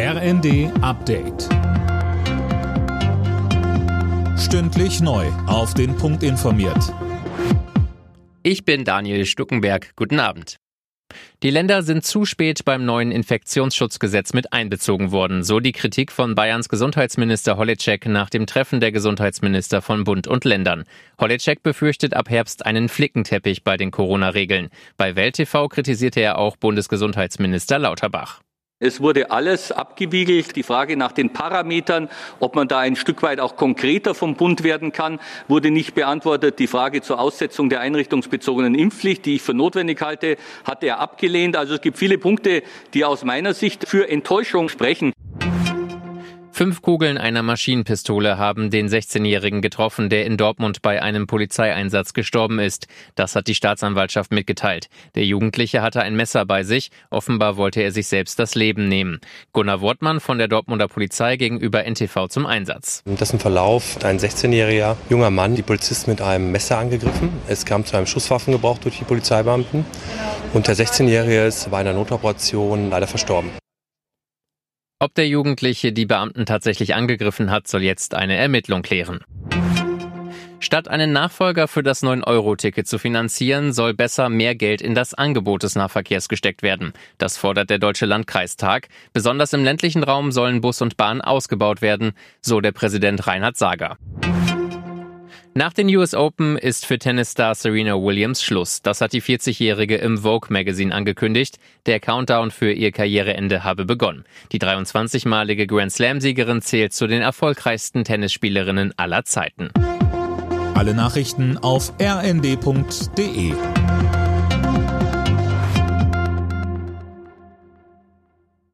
RND Update. Stündlich neu. Auf den Punkt informiert. Ich bin Daniel Stuckenberg. Guten Abend. Die Länder sind zu spät beim neuen Infektionsschutzgesetz mit einbezogen worden, so die Kritik von Bayerns Gesundheitsminister Holleczek nach dem Treffen der Gesundheitsminister von Bund und Ländern. Holleczek befürchtet ab Herbst einen Flickenteppich bei den Corona-Regeln. Bei Welt TV kritisierte er auch Bundesgesundheitsminister Lauterbach. Es wurde alles abgewiegelt. Die Frage nach den Parametern, ob man da ein Stück weit auch konkreter vom Bund werden kann, wurde nicht beantwortet. Die Frage zur Aussetzung der einrichtungsbezogenen Impfpflicht, die ich für notwendig halte, hat er abgelehnt. Also es gibt viele Punkte, die aus meiner Sicht für Enttäuschung sprechen. Fünf Kugeln einer Maschinenpistole haben den 16-Jährigen getroffen, der in Dortmund bei einem Polizeieinsatz gestorben ist. Das hat die Staatsanwaltschaft mitgeteilt. Der Jugendliche hatte ein Messer bei sich. Offenbar wollte er sich selbst das Leben nehmen. Gunnar Wortmann von der Dortmunder Polizei gegenüber NTV zum Einsatz. In dessen Verlauf hat ein 16-jähriger junger Mann die Polizisten mit einem Messer angegriffen. Es kam zu einem Schusswaffengebrauch durch die Polizeibeamten. Und der 16-Jährige ist bei einer Notoperation leider verstorben. Ob der Jugendliche die Beamten tatsächlich angegriffen hat, soll jetzt eine Ermittlung klären. Statt einen Nachfolger für das 9-Euro-Ticket zu finanzieren, soll besser mehr Geld in das Angebot des Nahverkehrs gesteckt werden. Das fordert der Deutsche Landkreistag. Besonders im ländlichen Raum sollen Bus und Bahn ausgebaut werden, so der Präsident Reinhard Sager. Nach den US Open ist für Tennisstar Serena Williams Schluss. Das hat die 40-Jährige im Vogue Magazine angekündigt. Der Countdown für ihr Karriereende habe begonnen. Die 23-malige Grand Slam-Siegerin zählt zu den erfolgreichsten Tennisspielerinnen aller Zeiten. Alle Nachrichten auf rnd.de